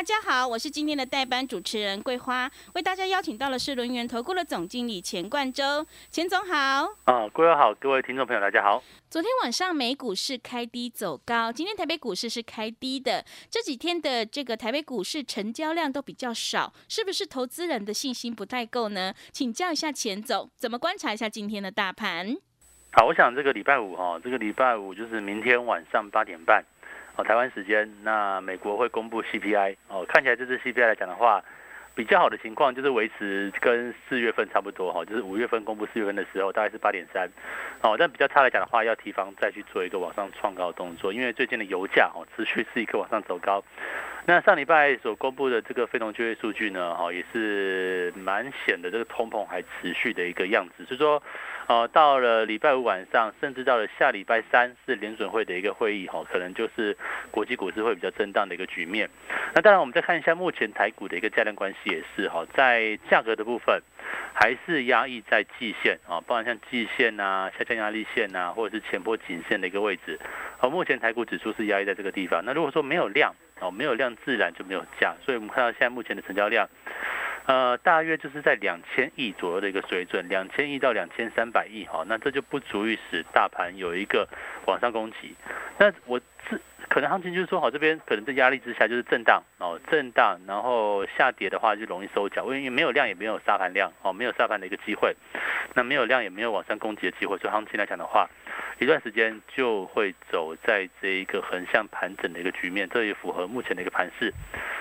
大家好，我是今天的代班主持人桂花，为大家邀请到的是轮源投顾的总经理钱冠洲，钱总好。啊，桂花好，各位听众朋友大家好。昨天晚上美股是开低走高，今天台北股市是开低的。这几天的这个台北股市成交量都比较少，是不是投资人的信心不太够呢？请教一下钱总，怎么观察一下今天的大盘？好，我想这个礼拜五哈，这个礼拜五就是明天晚上八点半。哦台湾时间，那美国会公布 CPI 哦，看起来这次 CPI 来讲的话，比较好的情况就是维持跟四月份差不多哈，就是五月份公布四月份的时候大概是八点三，哦，但比较差来讲的话，要提防再去做一个往上创高的动作，因为最近的油价哦持续是一个往上走高。那上礼拜所公布的这个非农就业数据呢，哈也是蛮显的，这个通膨还持续的一个样子，所以说。哦，到了礼拜五晚上，甚至到了下礼拜三是联准会的一个会议，哈，可能就是国际股市会比较震荡的一个局面。那当然，我们再看一下目前台股的一个价量关系也是哈，在价格的部分还是压抑在季线啊，包含像季线呐、下降压力线呐，或者是前波颈线的一个位置。好，目前台股指数是压抑在这个地方。那如果说没有量，哦，没有量自然就没有价，所以我们看到现在目前的成交量。呃，大约就是在两千亿左右的一个水准，两千亿到两千三百亿哈，那这就不足以使大盘有一个往上攻击。那我是可能行情就是说，好这边可能在压力之下就是震荡哦，震荡，然后下跌的话就容易收脚，因为没有量也没有杀盘量哦，没有杀盘的一个机会，那没有量也没有往上攻击的机会，所以行情来讲的话。一段时间就会走在这一个横向盘整的一个局面，这也符合目前的一个盘势。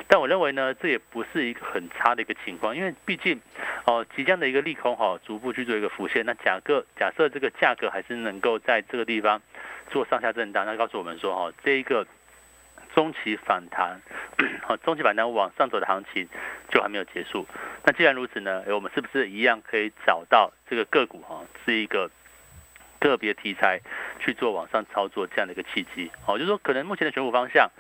但我认为呢，这也不是一个很差的一个情况，因为毕竟哦，即将的一个利空哈，逐步去做一个浮现。那假个假设这个价格还是能够在这个地方做上下震荡，那告诉我们说哈，这一个中期反弹，好，中期反弹往上走的行情就还没有结束。那既然如此呢，我们是不是一样可以找到这个个股哈，是一个？个别题材去做网上操作这样的一个契机，好，就是说可能目前的选股方向，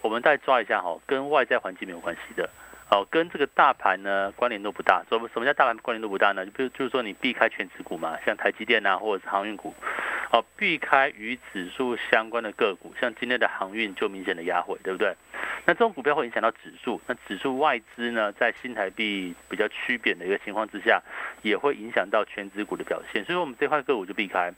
我们再抓一下哈，跟外在环境没有关系的，好，跟这个大盘呢关联度不大。什么什么叫大盘关联度不大呢？就比如就是说你避开全指股嘛，像台积电啊或者是航运股，好，避开与指数相关的个股，像今天的航运就明显的压回，对不对？那这种股票会影响到指数，那指数外资呢，在新台币比较趋贬的一个情况之下，也会影响到全指股的表现，所以我们这块个股就避开。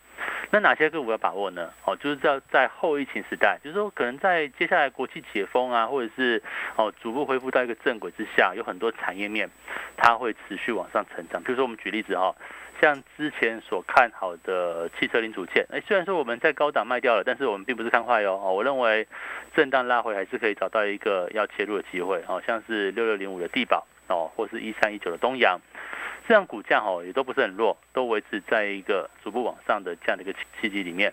那哪些个股要把握呢？哦，就是在在后疫情时代，就是说可能在接下来国际解封啊，或者是哦逐步恢复到一个正轨之下，有很多产业面它会持续往上成长。比如说我们举例子哈。像之前所看好的汽车零组件，哎，虽然说我们在高档卖掉了，但是我们并不是看坏哟。哦，我认为震荡拉回还是可以找到一个要切入的机会。哦，像是六六零五的地保，哦，或是一三一九的东阳，这样股价哦也都不是很弱，都维持在一个逐步往上的这样的一个契机里面。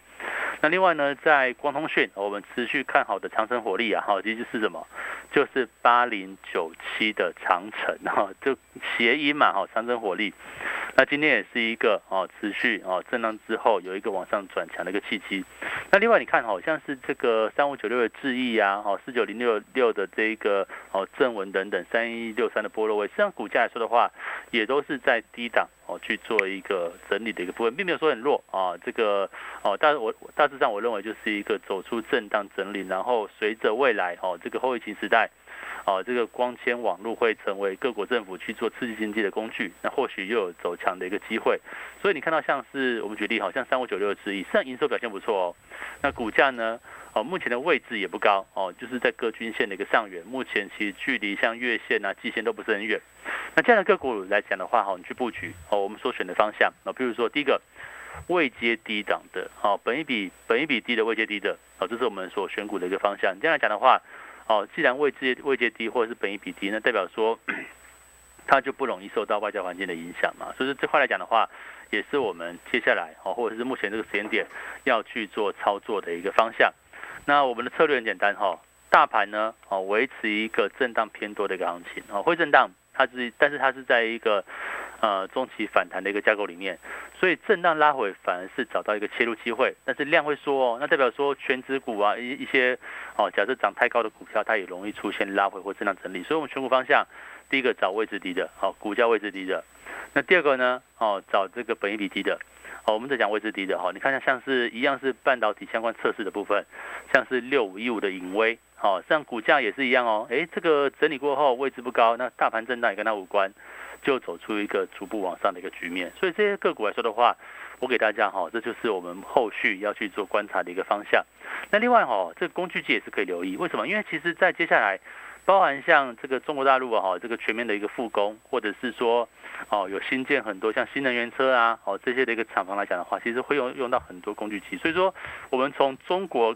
那另外呢，在光通讯，我们持续看好的长城火力啊，哈，其实是什么？就是八零九七的长城，哈，就谐音嘛，哈，长城火力。那今天也是一个哦，持续哦震荡之后有一个往上转强的一个契机。那另外你看，好像是这个三五九六的智毅啊，哦四九零六六的这个哦正文等等，三一六三的波罗威，实际上股价来说的话，也都是在低档哦去做一个整理的一个部分，并没有说很弱啊。这个哦，但我大致上我认为就是一个走出震荡整理，然后随着未来哦这个后疫情时代。哦，这个光纤网络会成为各国政府去做刺激经济的工具，那或许又有走强的一个机会。所以你看到像是我们举例，好像三五九六的智亿，实际上营收表现不错哦。那股价呢？哦，目前的位置也不高哦，就是在各均线的一个上缘。目前其实距离像月线啊、季线都不是很远。那这样的个股来讲的话，哈，你去布局哦，我们所选的方向啊，比如说第一个未接低档的，哦，本一比本一比低的未接低的，哦，这是我们所选股的一个方向。你这样来讲的话。哦，既然位置位阶低或者是本益比低，那代表说它就不容易受到外交环境的影响嘛。所以说这块来讲的话，也是我们接下来哦，或者是目前这个时间点要去做操作的一个方向。那我们的策略很简单哈，大盘呢哦维持一个震荡偏多的一个行情哦，会震荡，它是但是它是在一个。呃，中期反弹的一个架构里面，所以震荡拉回反而是找到一个切入机会，但是量会缩哦，那代表说全指股啊一一些哦，假设涨太高的股票，它也容易出现拉回或震荡整理，所以我们选股方向，第一个找位置低的，好，股价位置低的，那第二个呢，哦，找这个本益比低的，好，我们在讲位置低的哈，你看下像是一样是半导体相关测试的部分，像是六五一五的影威，好，像股价也是一样哦，诶，这个整理过后位置不高，那大盘震荡也跟它无关，就走出一个逐步往上的一个局面。所以这些个股来说的话，我给大家哈，这就是我们后续要去做观察的一个方向。那另外哈，这个工具机也是可以留意，为什么？因为其实在接下来，包含像这个中国大陆啊哈，这个全面的一个复工，或者是说哦有新建很多像新能源车啊，哦这些的一个厂房来讲的话，其实会用用到很多工具机。所以说，我们从中国。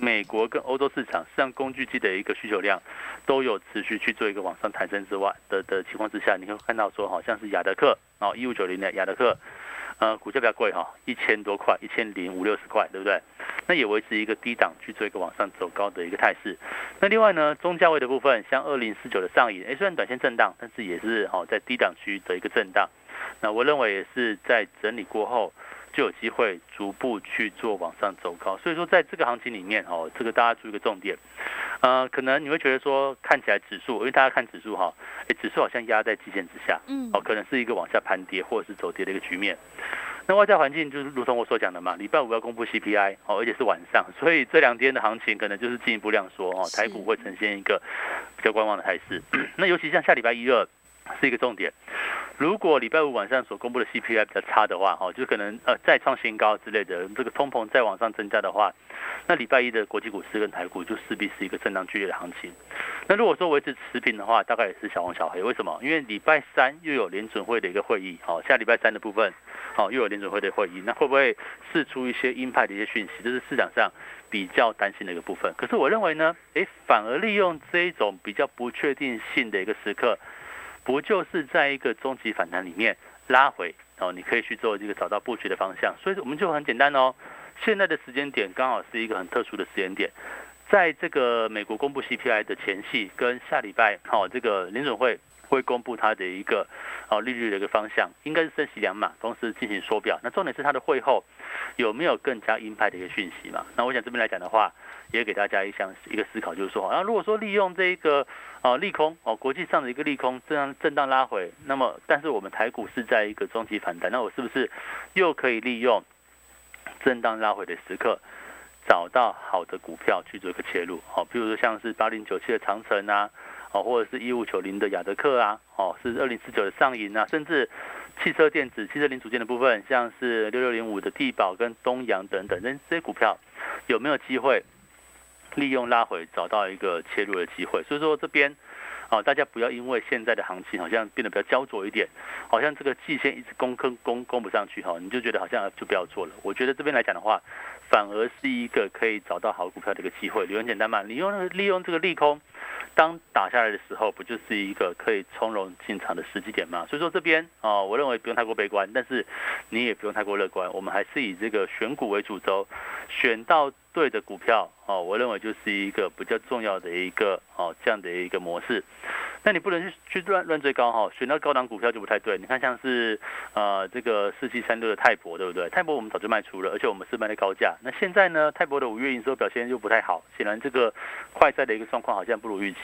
美国跟欧洲市场，实际上工具机的一个需求量都有持续去做一个往上抬升之外的的情况之下，你会看到说，好像是亚德克哦，一五九零的亚德克，呃，股价比较贵哈，一千多块，一千零五六十块，对不对？那也维持一个低档去做一个往上走高的一个态势。那另外呢，中价位的部分，像二零四九的上影，哎，虽然短线震荡，但是也是好在低档区的一个震荡。那我认为也是在整理过后。就有机会逐步去做往上走高，所以说在这个行情里面哦，这个大家注意一个重点，呃，可能你会觉得说看起来指数，因为大家看指数哈，哎，指数好像压在基线之下，嗯，哦，可能是一个往下盘跌或者是走跌的一个局面。那外在环境就是如同我所讲的嘛，礼拜五要公布 CPI 哦，而且是晚上，所以这两天的行情可能就是进一步量缩哦，台股会呈现一个比较观望的态势。那尤其像下礼拜一、二是一个重点。如果礼拜五晚上所公布的 CPI 比较差的话，哈，就可能呃再创新高之类的，这个通膨再往上增加的话，那礼拜一的国际股市跟台股就势必是一个震荡剧烈的行情。那如果说维持持平的话，大概也是小红小黑。为什么？因为礼拜三又有联准会的一个会议，好，下礼拜三的部分，好，又有联准会的会议，那会不会释出一些鹰派的一些讯息？这是市场上比较担心的一个部分。可是我认为呢，诶，反而利用这一种比较不确定性的一个时刻。不就是在一个中级反弹里面拉回然后，你可以去做一个找到布局的方向，所以我们就很简单哦。现在的时间点刚好是一个很特殊的时间点，在这个美国公布 CPI 的前夕，跟下礼拜好这个联准会会公布它的一个哦利率的一个方向，应该是升息两码，同时进行缩表。那重点是它的会后有没有更加鹰派的一个讯息嘛？那我想这边来讲的话。也给大家一项一个思考，就是说，那如果说利用这一个啊利空哦，国际上的一个利空这样震荡拉回，那么但是我们台股是在一个中期反弹，那我是不是又可以利用震荡拉回的时刻，找到好的股票去做一个切入？好，比如说像是八零九七的长城啊，或者是一五九零的亚德克啊，哦，是二零四九的上银啊，甚至汽车电子、汽车零组件的部分，像是六六零五的地保跟东阳等等，这这些股票有没有机会？利用拉回找到一个切入的机会，所以说这边，啊，大家不要因为现在的行情好像变得比较焦灼一点，好像这个季线一直攻坑攻攻不上去哈，你就觉得好像就不要做了。我觉得这边来讲的话，反而是一个可以找到好股票的一个机会。理由很简单嘛，你用利用这个利空。当打下来的时候，不就是一个可以从容进场的时机点吗？所以说这边啊，我认为不用太过悲观，但是你也不用太过乐观。我们还是以这个选股为主轴，选到对的股票哦，我认为就是一个比较重要的一个哦这样的一个模式。那你不能去去乱乱追高哈，选到高档股票就不太对。你看像是呃这个四七三六的泰博，对不对？泰博我们早就卖出了，而且我们是卖的高价。那现在呢，泰博的五月营收表现又不太好，显然这个快赛的一个状况好像不如预期。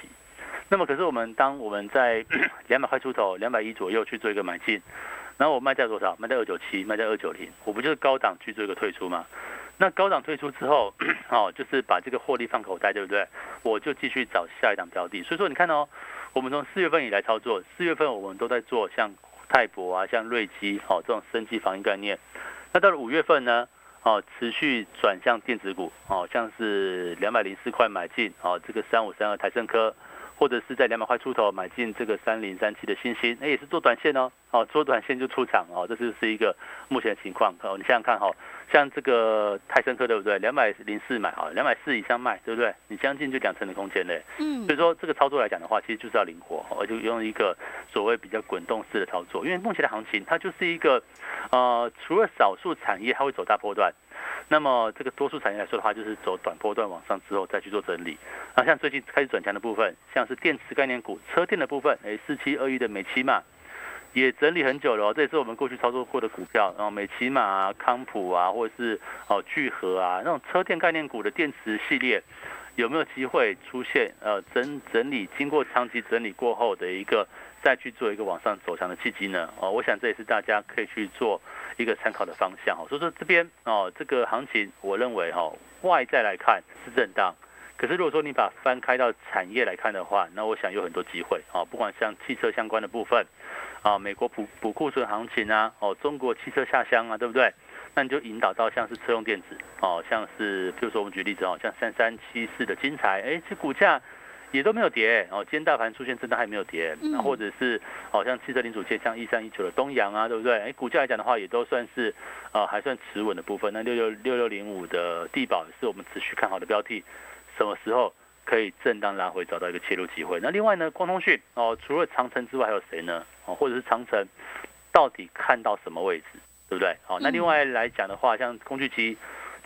那么可是我们当我们在 两百块出头、两百一左右去做一个买进，然后我卖在多少？卖在二九七，卖在二九零，我不就是高档去做一个退出吗？那高档退出之后，哦，就是把这个获利放口袋，对不对？我就继续找下一档标的。所以说你看哦。我们从四月份以来操作，四月份我们都在做像泰博啊、像瑞基哦这种升级防御概念。那到了五月份呢，哦持续转向电子股哦，像是两百零四块买进哦，这个三五三二台盛科。或者是在两百块出头买进这个三零三七的星星，那也是做短线哦，哦做短线就出场哦，这就是一个目前的情况哦。你想想看哈，像这个泰森科对不对？两百零四买啊，两百四以上卖对不对？你将近就两成的空间嘞。嗯。所以说这个操作来讲的话，其实就是要灵活，而且用一个所谓比较滚动式的操作，因为目前的行情它就是一个呃，除了少数产业它会走大波段。那么这个多数产业来说的话，就是走短波段往上之后再去做整理。啊，像最近开始转强的部分，像是电池概念股、车电的部分，哎，四七二一的美骑马也整理很久了哦。这也是我们过去操作过的股票，然后美骑马啊、康普啊，或者是哦聚合啊，那种车电概念股的电池系列，有没有机会出现呃整整理？经过长期整理过后的一个再去做一个往上走强的契机呢？哦，我想这也是大家可以去做。一个参考的方向哈，所以说这边哦，这个行情我认为哈，外在来看是震荡，可可是如果说你把翻开到产业来看的话，那我想有很多机会啊，不管像汽车相关的部分啊，美国补补库存行情啊，哦，中国汽车下乡啊，对不对？那你就引导到像是车用电子哦，像是比如说我们举例子哦，像三三七四的金材，哎，这股价。也都没有跌哦，今天大盘出现震荡还没有跌，那或者是哦像汽车零组件像一三一九的东阳啊，对不对？哎，股价来讲的话，也都算是呃还算持稳的部分。那六六六六零五的地保是我们持续看好的标的，什么时候可以震荡拉回，找到一个切入机会？那另外呢，光通讯哦，除了长城之外还有谁呢？哦，或者是长城到底看到什么位置，对不对？好，那另外来讲的话，像工具机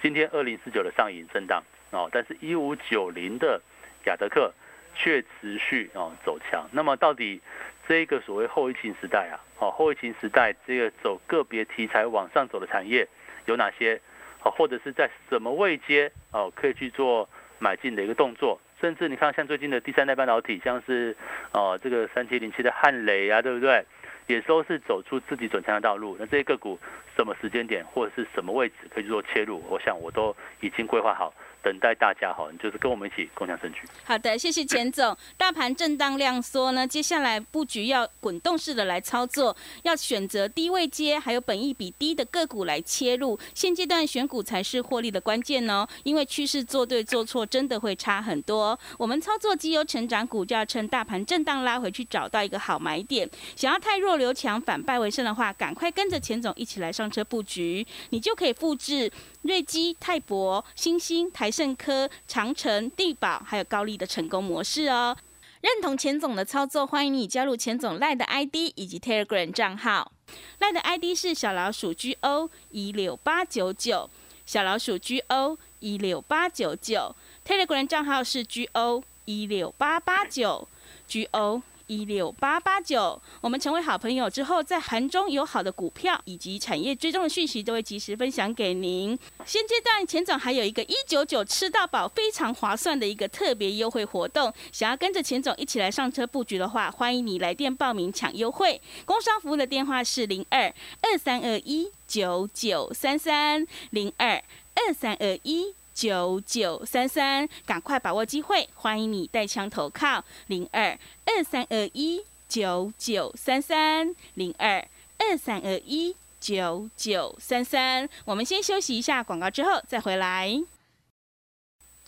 今天二零四九的上影震荡哦，但是一五九零的亚德克。却持续哦走强，那么到底这个所谓后疫情时代啊，哦后疫情时代这个走个别题材往上走的产业有哪些？哦或者是在什么位阶哦可以去做买进的一个动作？甚至你看像最近的第三代半导体，像是哦这个三七零七的汉雷啊，对不对？也都是走出自己转强的道路。那这些个股什么时间点或者是什么位置可以做切入？我想我都已经规划好。等待大家好，就是跟我们一起共享证据。好的，谢谢钱总。大盘震荡量缩呢，接下来布局要滚动式的来操作，要选择低位接，还有本益比低的个股来切入。现阶段选股才是获利的关键哦，因为趋势做对做错真的会差很多。我们操作绩优成长股，就要趁大盘震荡拉回去，找到一个好买点。想要太弱留强，反败为胜的话，赶快跟着钱总一起来上车布局，你就可以复制。瑞基、泰博、新兴、台盛科、长城、地宝，还有高丽的成功模式哦。认同钱总的操作，欢迎你加入钱总赖的 ID 以及 Telegram 账号。赖的 ID 是小老鼠 GO 一六八九九，小老鼠 GO 一六八九九。Telegram 账号是 GO 一六八八九 GO。一六八八九，我们成为好朋友之后，在盘中有好的股票以及产业追踪的讯息，都会及时分享给您。现阶段钱总还有一个一九九吃到饱，非常划算的一个特别优惠活动，想要跟着钱总一起来上车布局的话，欢迎你来电报名抢优惠。工商服务的电话是零二二三二一九九三三零二二三二一。九九三三，赶快把握机会！欢迎你带枪投靠零二二三二一九九三三零二二三二一九九三三。我们先休息一下广告，之后再回来。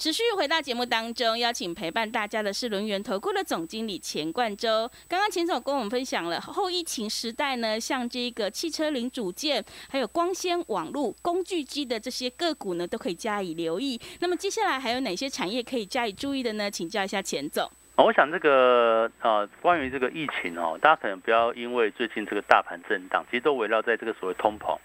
持续回到节目当中，邀请陪伴大家的是轮圆投顾的总经理钱冠洲。刚刚钱总跟我们分享了后疫情时代呢，像这个汽车零组件、还有光纤网络、工具机的这些个股呢，都可以加以留意。那么接下来还有哪些产业可以加以注意的呢？请教一下钱总。我想这个呃，关于这个疫情哦，大家可能不要因为最近这个大盘震荡，其实都围绕在这个所谓通膨。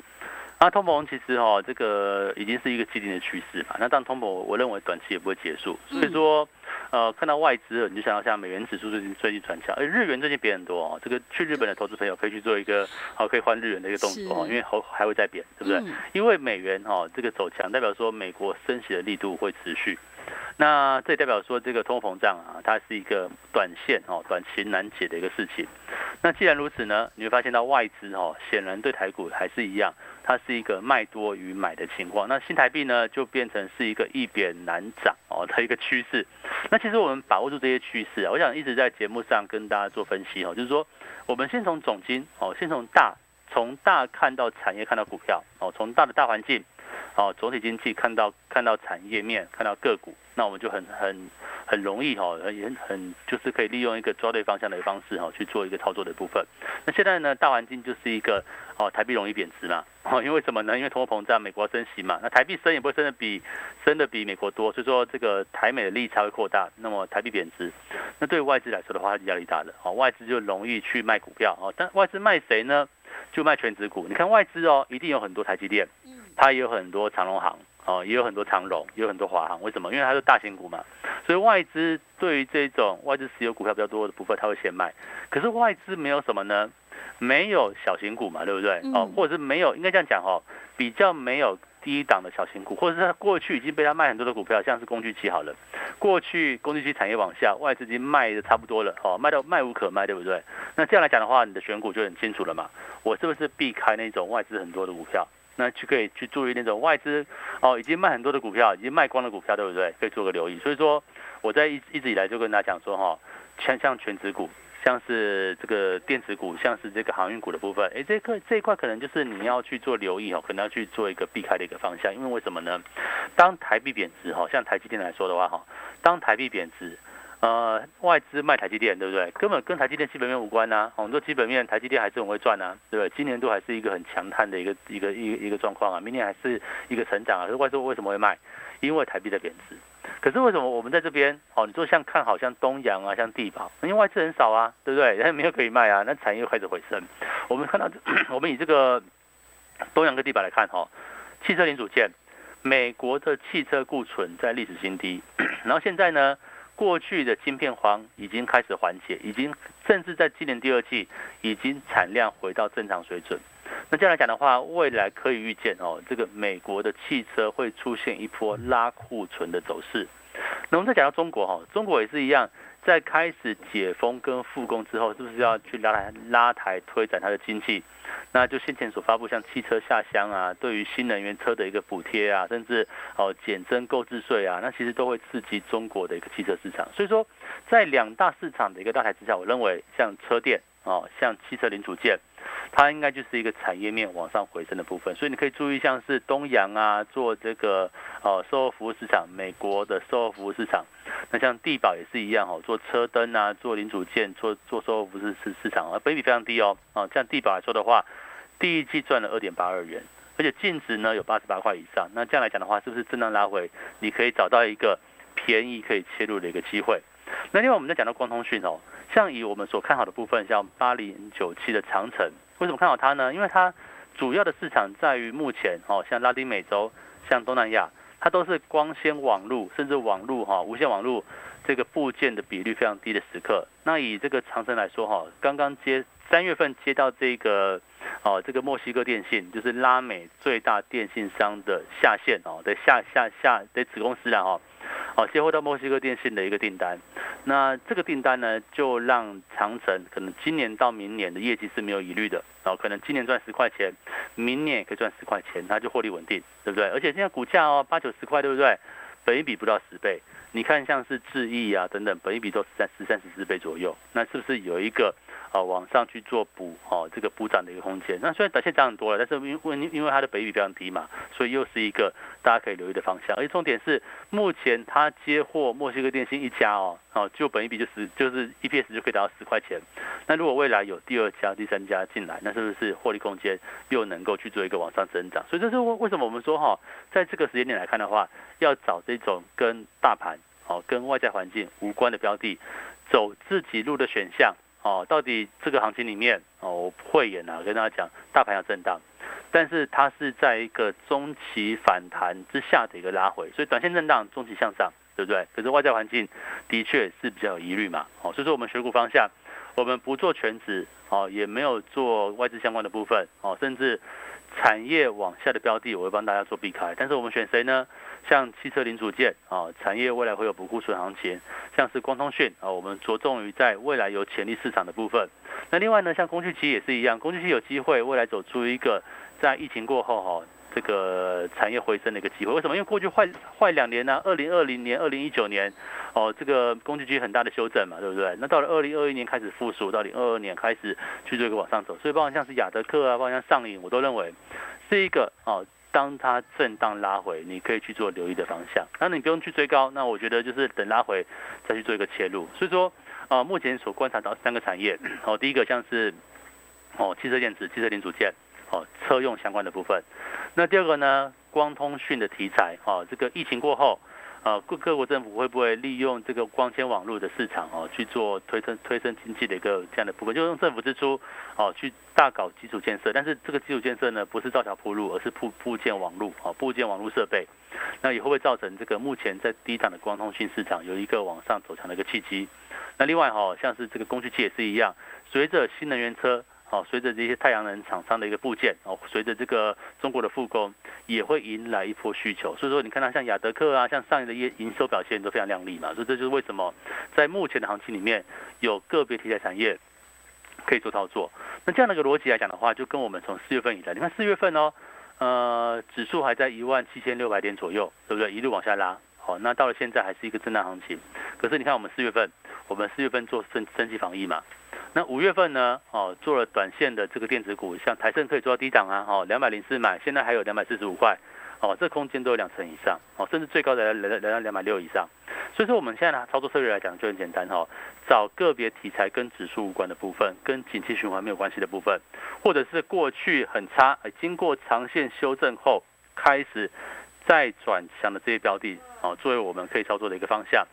那通膨其实哈，这个已经是一个既定的趋势嘛。那但通膨，我认为短期也不会结束。所以说，呃，看到外资，你就想到像美元指数最近最近转强，而日元最近贬很多哦。这个去日本的投资朋友可以去做一个好可以换日元的一个动作哦，因为还还会再贬，对不对？因为美元哈这个走强，代表说美国升息的力度会持续。那这代表说，这个通膨胀啊，它是一个短线哦，短期难解的一个事情。那既然如此呢，你会发现到外资哦，显然对台股还是一样，它是一个卖多于买的情况。那新台币呢，就变成是一个一贬难涨哦的一个趋势。那其实我们把握住这些趋势啊，我想一直在节目上跟大家做分析哦，就是说，我们先从总金哦，先从大，从大看到产业，看到股票哦，从大的大环境。哦，总体经济看到看到产业面，看到个股，那我们就很很很容易哈，也很就是可以利用一个抓对方向的方式哈去做一个操作的部分。那现在呢，大环境就是一个哦，台币容易贬值嘛，哦，因为什么呢？因为通货膨胀，美国升息嘛，那台币升也不会升的比升的比美国多，所以说这个台美的利差会扩大，那么台币贬值，那对外资来说的话，它压力大的，哦，外资就容易去卖股票，哦，但外资卖谁呢？就卖全职股。你看外资哦，一定有很多台积电。它也有很多长隆行哦，也有很多长荣，也有很多华航。为什么？因为它是大型股嘛，所以外资对于这种外资持有股票比较多的部分，它会先卖。可是外资没有什么呢？没有小型股嘛，对不对？哦，或者是没有，应该这样讲哦，比较没有低档的小型股，或者是它过去已经被他卖很多的股票，像是工具期好了。过去工具期产业往下，外资已经卖的差不多了，哦，卖到卖无可卖，对不对？那这样来讲的话，你的选股就很清楚了嘛。我是不是避开那种外资很多的股票？那就可以去注意那种外资哦，已经卖很多的股票，已经卖光的股票，对不对？可以做个留意。所以说，我在一一直以来就跟大家讲说哈，像像全职股，像是这个电子股，像是这个航运股的部分，哎，这个这一块可能就是你要去做留意哦，可能要去做一个避开的一个方向，因为为什么呢？当台币贬值哈，像台积电来说的话哈，当台币贬值。呃，外资卖台积电，对不对？根本跟台积电基本面无关呐。我们说基本面，台积电还是很会赚呐，对不对？今年度还是一个很强悍的一个一个一一个状况啊。明年还是一个成长啊。可是外资为什么会卖？因为台币在贬值。可是为什么我们在这边？哦，你说像看好像东阳啊，像地保，因为外资很少啊，对不对？人 家没有可以卖啊，那产业又开始回升。我们看到，我们以这个东阳跟地保来看哈，汽车零组件，美国的汽车库存在历史新低，然后现在呢？过去的晶片荒已经开始缓解，已经甚至在今年第二季已经产量回到正常水准。那这样来讲的话，未来可以预见哦，这个美国的汽车会出现一波拉库存的走势。那我们再讲到中国哈，中国也是一样，在开始解封跟复工之后，是不是要去拉台拉台推展它的经济？那就先前所发布像汽车下乡啊，对于新能源车的一个补贴啊，甚至哦减征购置税啊，那其实都会刺激中国的一个汽车市场。所以说，在两大市场的一个大台之下，我认为像车电哦，像汽车零组件，它应该就是一个产业面往上回升的部分。所以你可以注意像是东阳啊，做这个哦售后服务市场，美国的售后服务市场。那像地保也是一样哦，做车灯啊，做零组件，做做售后服务市市场啊，比比非常低哦。啊，像地保来说的话。第一季赚了二点八二元，而且净值呢有八十八块以上。那这样来讲的话，是不是震荡拉回，你可以找到一个便宜可以切入的一个机会？那另外我们在讲到光通讯哦，像以我们所看好的部分，像八零九七的长城，为什么看好它呢？因为它主要的市场在于目前哦，像拉丁美洲、像东南亚，它都是光纤网络甚至网络哈无线网络这个部件的比率非常低的时刻。那以这个长城来说哈，刚刚接三月份接到这个。哦，这个墨西哥电信就是拉美最大电信商的下线哦，的下下下的子公司了哈。哦，接获到墨西哥电信的一个订单，那这个订单呢，就让长城可能今年到明年的业绩是没有疑虑的。哦，可能今年赚十块钱，明年也可以赚十块钱，它就获利稳定，对不对？而且现在股价哦，八九十块，对不对？本一比不到十倍，你看像是智毅啊等等，本一比都是在十三十四倍左右，那是不是有一个？啊，往上去做补哦，这个补涨的一个空间。那虽然短线涨很多了，但是因为因为它的北比非常低嘛，所以又是一个大家可以留意的方向。而且重点是，目前它接获墨西哥电信一家哦，哦，就本一比就十，就是 EPS 就可以达到十块钱。那如果未来有第二家、第三家进来，那是不是获利空间又能够去做一个往上增长？所以这是为为什么我们说哈，在这个时间点来看的话，要找这种跟大盘哦、跟外在环境无关的标的，走自己路的选项。哦，到底这个行情里面哦，我会演啊，跟大家讲，大盘要震荡，但是它是在一个中期反弹之下的一个拉回，所以短线震荡，中期向上，对不对？可是外在环境的确是比较有疑虑嘛，哦，所以说我们选股方向，我们不做全职，哦，也没有做外资相关的部分，哦，甚至产业往下的标的，我会帮大家做避开，但是我们选谁呢？像汽车零组件啊，产业未来会有补库存行情；像是光通讯啊，我们着重于在未来有潜力市场的部分。那另外呢，像工具机也是一样，工具机有机会未来走出一个在疫情过后哈，这个产业回升的一个机会。为什么？因为过去坏坏两年呢，二零二零年、二零一九年哦，这个工具机很大的修正嘛，对不对？那到了二零二一年开始复苏，到零二二年开始去做一个往上走。所以包括像是雅德克啊，包括像上影，我都认为是一个哦。当它震荡拉回，你可以去做留意的方向。那你不用去追高，那我觉得就是等拉回再去做一个切入。所以说，啊，目前所观察到三个产业，哦，第一个像是哦汽车电子、汽车零组件，哦车用相关的部分。那第二个呢，光通讯的题材，哦这个疫情过后。呃，各各国政府会不会利用这个光纤网络的市场哦，去做推升推升经济的一个这样的部分，就用政府支出哦去大搞基础建设，但是这个基础建设呢，不是造桥铺路，而是铺铺建网络哦，铺建网络设备，那也会不会造成这个目前在低档的光通讯市场有一个往上走强的一个契机？那另外哈，像是这个工具器也是一样，随着新能源车。哦，随着这些太阳能厂商的一个部件，哦，随着这个中国的复工，也会迎来一波需求。所以说，你看到像雅德克啊，像上一的业营收表现都非常亮丽嘛。所以这就是为什么在目前的行情里面，有个别题材产业可以做操作。那这样的一个逻辑来讲的话，就跟我们从四月份以来，你看四月份哦，呃，指数还在一万七千六百点左右，对不对？一路往下拉。哦，那到了现在还是一个震荡行情。可是你看我们四月份，我们四月份做升升级防疫嘛，那五月份呢，哦，做了短线的这个电子股，像台盛可以做到低档啊，哦，两百零四买，现在还有两百四十五块，哦，这空间都有两成以上，哦，甚至最高的来来到两百六以上。所以说我们现在呢操作策略来讲就很简单哈，找个别题材跟指数无关的部分，跟景气循环没有关系的部分，或者是过去很差，经过长线修正后开始再转强的这些标的，哦，作为我们可以操作的一个方向。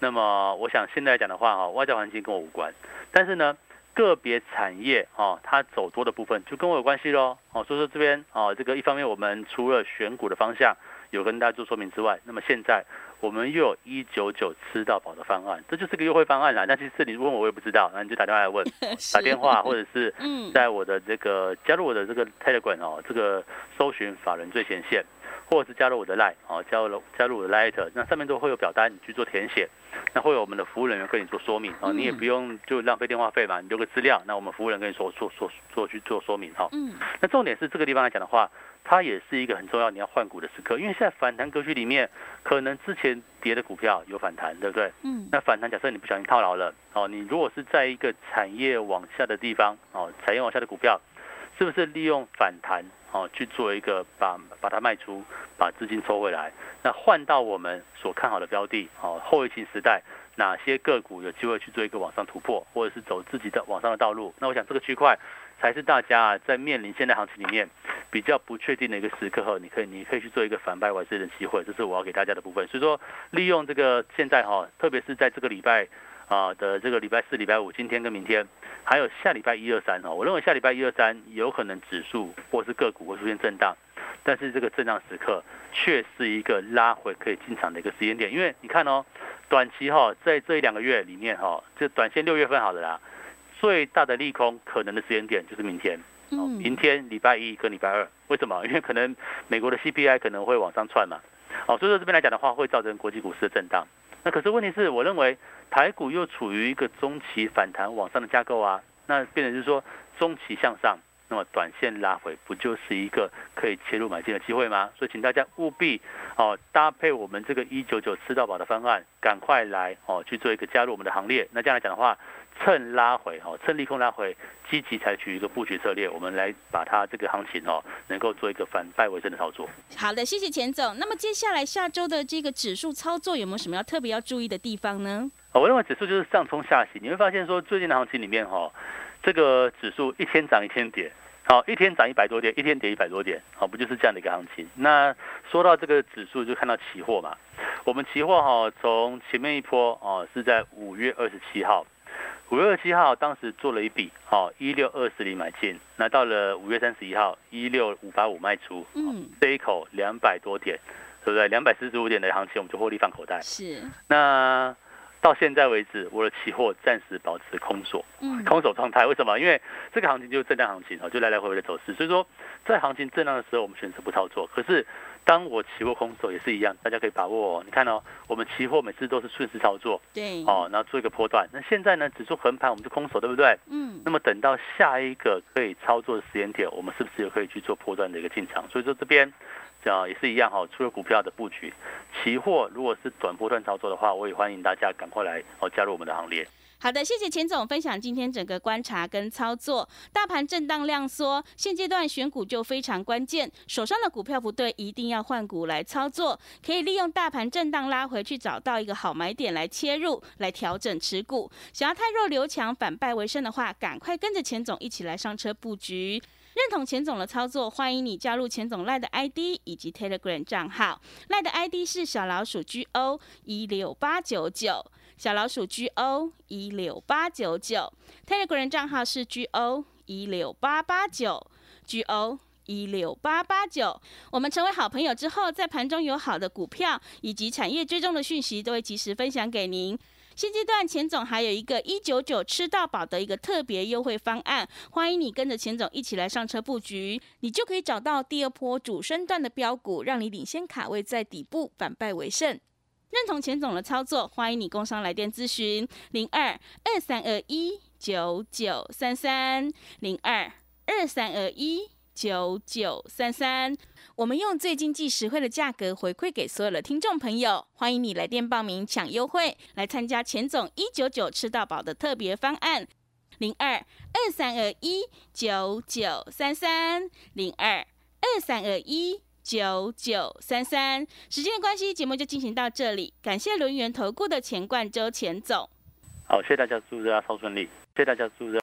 那么我想现在来讲的话，哈，外在环境跟我无关，但是呢，个别产业哦，它走多的部分就跟我有关系喽，哦，所以说这边哦，这个一方面我们除了选股的方向有跟大家做说明之外，那么现在。我们又有一九九吃到饱的方案，这就是个优惠方案啦。那其实你问我，我也不知道，那你就打电话来问，打电话 或者是在我的这个加入我的这个 Telegram 哦，这个搜寻法人最前线，或者是加入我的 Line 哦，加入加入我的 Light，那上面都会有表单，你去做填写，那会有我们的服务人员跟你做说明哦，你也不用就浪费电话费嘛，你留个资料，那我们服务人跟你说说说说去做说明哈。嗯，那重点是这个地方来讲的话。它也是一个很重要你要换股的时刻，因为现在反弹格局里面，可能之前跌的股票有反弹，对不对？嗯。那反弹假设你不小心套牢了，哦，你如果是在一个产业往下的地方，哦，产业往下的股票，是不是利用反弹，哦，去做一个把把它卖出，把资金抽回来，那换到我们所看好的标的，哦，后疫情时代哪些个股有机会去做一个往上突破，或者是走自己的往上的道路？那我想这个区块。才是大家，在面临现在行情里面比较不确定的一个时刻后，你可以你可以去做一个反败为胜的机会，这是我要给大家的部分。所以说，利用这个现在哈，特别是在这个礼拜啊的这个礼拜四、礼拜五，今天跟明天，还有下礼拜一二三哦，我认为下礼拜一二三有可能指数或是个股会出现震荡，但是这个震荡时刻却是一个拉回可以进场的一个时间点，因为你看哦，短期哈，在这一两个月里面哈，就短线六月份好了啦。最大的利空可能的时间点就是明天，哦，明天礼拜一跟礼拜二，为什么？因为可能美国的 CPI 可能会往上窜嘛，哦，所以说这边来讲的话，会造成国际股市的震荡。那可是问题是我认为台股又处于一个中期反弹往上的架构啊，那变成就是说中期向上，那么短线拉回不就是一个可以切入买进的机会吗？所以请大家务必哦搭配我们这个一九九吃到饱的方案，赶快来哦去做一个加入我们的行列。那这样来讲的话。趁拉回哦，趁利空拉回，积极采取一个布局策略，我们来把它这个行情哦，能够做一个反败为胜的操作。好的，谢谢钱总。那么接下来下周的这个指数操作有没有什么要特别要注意的地方呢？我认为指数就是上冲下洗，你会发现说最近的行情里面哈，这个指数一天涨一天跌，好，一天涨一百多点，一天跌一百多点，好，不就是这样的一个行情？那说到这个指数，就看到期货嘛，我们期货哈，从前面一波哦，是在五月二十七号。五月二十七号，当时做了一笔，好一六二四零买进，那到了五月三十一号，一六五八五卖出，嗯，这一口两百多点，对不对？两百四十五点的行情，我们就获利放口袋。是。那到现在为止，我的期货暂时保持空手，嗯，空手状态。为什么？因为这个行情就是震荡行情啊，就来来回回的走势。所以说，在行情震荡的时候，我们选择不操作。可是。当我期货空手也是一样，大家可以把握哦。你看哦，我们期货每次都是顺势操作，对，哦，然后做一个波段。那现在呢，指数横盘，我们就空手，对不对？嗯。那么等到下一个可以操作的时间点，我们是不是也可以去做波段的一个进场？所以说这边，啊，也是一样哈。除了股票的布局，期货如果是短波段操作的话，我也欢迎大家赶快来哦加入我们的行列。好的，谢谢钱总分享今天整个观察跟操作。大盘震荡量缩，现阶段选股就非常关键。手上的股票不对，一定要换股来操作。可以利用大盘震荡拉回去，找到一个好买点来切入，来调整持股。想要太弱留强，反败为胜的话，赶快跟着钱总一起来上车布局。认同钱总的操作，欢迎你加入钱总赖的 ID 以及 Telegram 账号。赖的 ID 是小老鼠 GO 一六八九九。小老鼠 G O 一六八九九，Telegram 账号是 G O 一六八八九，G O 一六八八九。我们成为好朋友之后，在盘中有好的股票以及产业追踪的讯息，都会及时分享给您。现阶段钱总还有一个一九九吃到饱的一个特别优惠方案，欢迎你跟着钱总一起来上车布局，你就可以找到第二波主升段的标股，让你领先卡位在底部，反败为胜。认同钱总的操作，欢迎你工商来电咨询零二二三二一九九三三零二二三二一。九九三三。我们用最经济实惠的价格回馈给所有的听众朋友，欢迎你来电报名抢优惠，来参加钱总一九九吃到饱的特别方案。零二二三二一九九三三零二二三二一九九三三。时间的关系，节目就进行到这里。感谢轮圆投顾的钱冠周钱总。好，谢谢大家，祝大家超顺利。谢谢大家，祝大家。